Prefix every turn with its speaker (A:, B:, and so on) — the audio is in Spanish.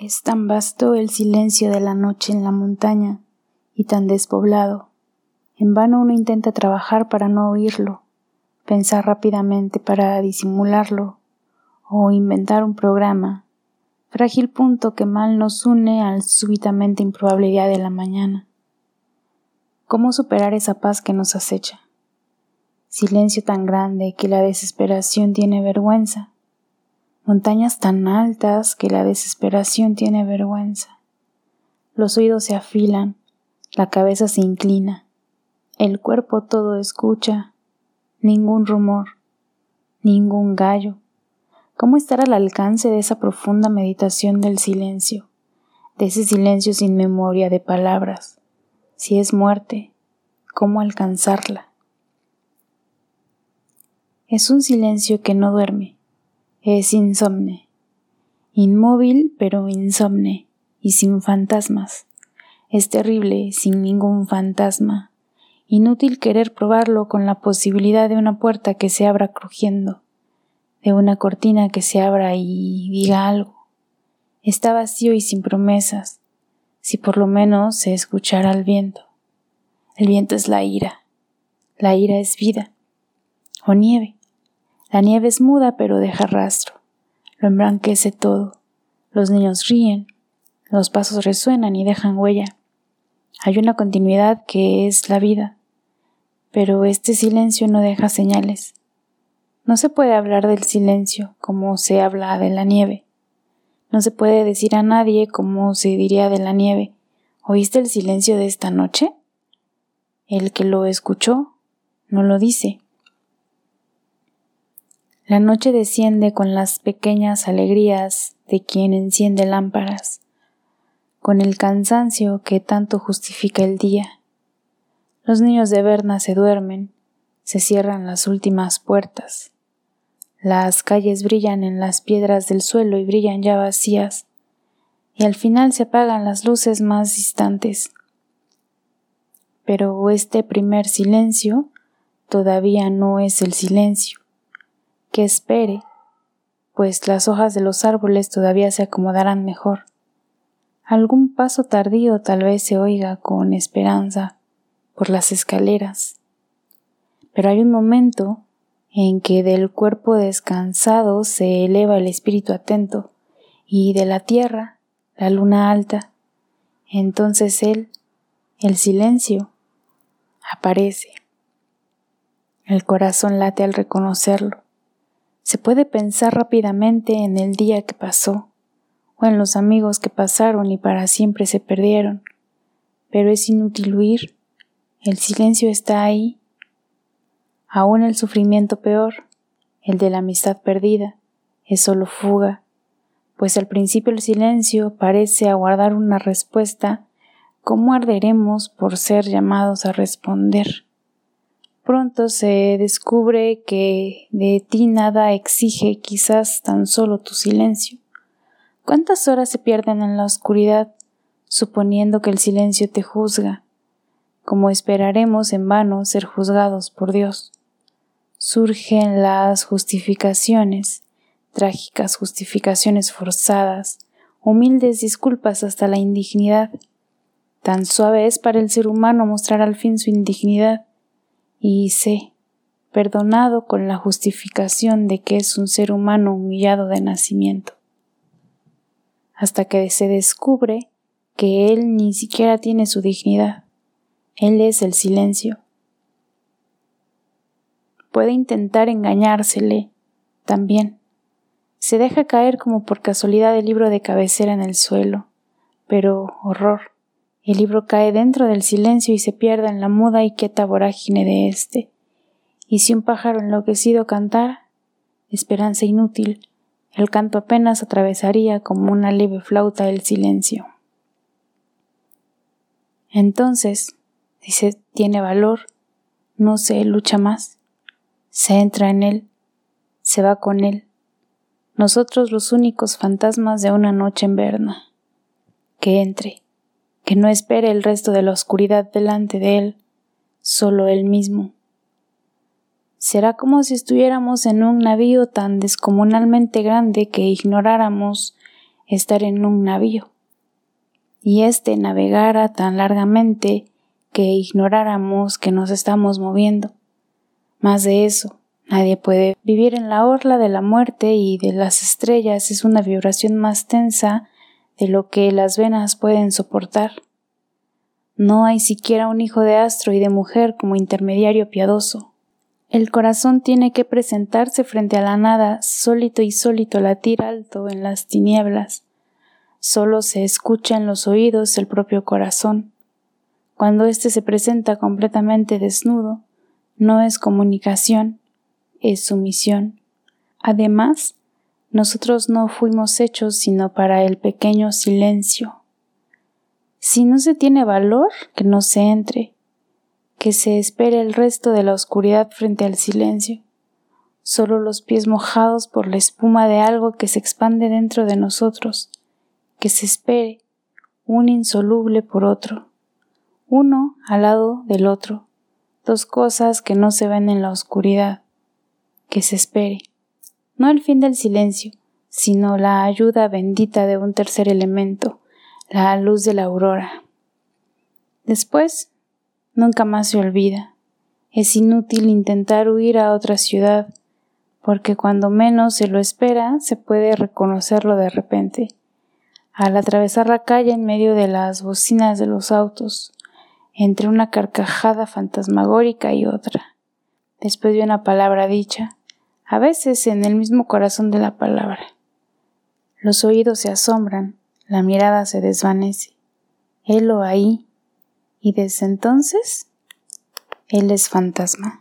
A: Es tan vasto el silencio de la noche en la montaña y tan despoblado. En vano uno intenta trabajar para no oírlo, pensar rápidamente para disimularlo o inventar un programa, frágil punto que mal nos une al súbitamente improbable día de la mañana. ¿Cómo superar esa paz que nos acecha? Silencio tan grande que la desesperación tiene vergüenza montañas tan altas que la desesperación tiene vergüenza. Los oídos se afilan, la cabeza se inclina, el cuerpo todo escucha, ningún rumor, ningún gallo. ¿Cómo estar al alcance de esa profunda meditación del silencio, de ese silencio sin memoria de palabras? Si es muerte, ¿cómo alcanzarla? Es un silencio que no duerme, es insomne, inmóvil pero insomne y sin fantasmas. Es terrible sin ningún fantasma. Inútil querer probarlo con la posibilidad de una puerta que se abra crujiendo, de una cortina que se abra y diga algo. Está vacío y sin promesas, si por lo menos se escuchara el viento. El viento es la ira, la ira es vida, o nieve. La nieve es muda pero deja rastro, lo embranquece todo. Los niños ríen, los pasos resuenan y dejan huella. Hay una continuidad que es la vida, pero este silencio no deja señales. No se puede hablar del silencio como se habla de la nieve. No se puede decir a nadie como se diría de la nieve. ¿Oíste el silencio de esta noche? El que lo escuchó no lo dice. La noche desciende con las pequeñas alegrías de quien enciende lámparas, con el cansancio que tanto justifica el día. Los niños de Berna se duermen, se cierran las últimas puertas. Las calles brillan en las piedras del suelo y brillan ya vacías, y al final se apagan las luces más distantes. Pero este primer silencio todavía no es el silencio que espere, pues las hojas de los árboles todavía se acomodarán mejor. Algún paso tardío tal vez se oiga con esperanza por las escaleras. Pero hay un momento en que del cuerpo descansado se eleva el espíritu atento, y de la tierra la luna alta. Entonces él, el silencio, aparece. El corazón late al reconocerlo. Se puede pensar rápidamente en el día que pasó, o en los amigos que pasaron y para siempre se perdieron, pero es inútil huir, el silencio está ahí, aún el sufrimiento peor, el de la amistad perdida, es solo fuga, pues al principio el silencio parece aguardar una respuesta, ¿cómo arderemos por ser llamados a responder? Pronto se descubre que de ti nada exige quizás tan solo tu silencio. ¿Cuántas horas se pierden en la oscuridad suponiendo que el silencio te juzga, como esperaremos en vano ser juzgados por Dios? Surgen las justificaciones, trágicas justificaciones forzadas, humildes disculpas hasta la indignidad. Tan suave es para el ser humano mostrar al fin su indignidad, y sé, perdonado con la justificación de que es un ser humano humillado de nacimiento, hasta que se descubre que él ni siquiera tiene su dignidad, él es el silencio. Puede intentar engañársele también. Se deja caer como por casualidad el libro de cabecera en el suelo, pero horror el libro cae dentro del silencio y se pierde en la muda y quieta vorágine de éste. Y si un pájaro enloquecido cantara, esperanza inútil, el canto apenas atravesaría como una leve flauta el silencio. Entonces, si se tiene valor, no se lucha más, se entra en él, se va con él, nosotros los únicos fantasmas de una noche en Berna. Que entre que no espere el resto de la oscuridad delante de él, solo él mismo. Será como si estuviéramos en un navío tan descomunalmente grande que ignoráramos estar en un navío, y éste navegara tan largamente que ignoráramos que nos estamos moviendo. Más de eso, nadie puede vivir en la orla de la muerte y de las estrellas es una vibración más tensa de lo que las venas pueden soportar. No hay siquiera un hijo de astro y de mujer como intermediario piadoso. El corazón tiene que presentarse frente a la nada, sólito y sólito latir alto en las tinieblas. Solo se escucha en los oídos el propio corazón. Cuando éste se presenta completamente desnudo, no es comunicación, es sumisión. Además, nosotros no fuimos hechos sino para el pequeño silencio. Si no se tiene valor, que no se entre, que se espere el resto de la oscuridad frente al silencio, solo los pies mojados por la espuma de algo que se expande dentro de nosotros, que se espere, un insoluble por otro, uno al lado del otro, dos cosas que no se ven en la oscuridad, que se espere, no el fin del silencio, sino la ayuda bendita de un tercer elemento, la luz de la aurora. Después, nunca más se olvida. Es inútil intentar huir a otra ciudad, porque cuando menos se lo espera se puede reconocerlo de repente. Al atravesar la calle en medio de las bocinas de los autos, entre una carcajada fantasmagórica y otra, después de una palabra dicha, a veces en el mismo corazón de la palabra. Los oídos se asombran, la mirada se desvanece. Él lo ahí, y desde entonces, él es fantasma.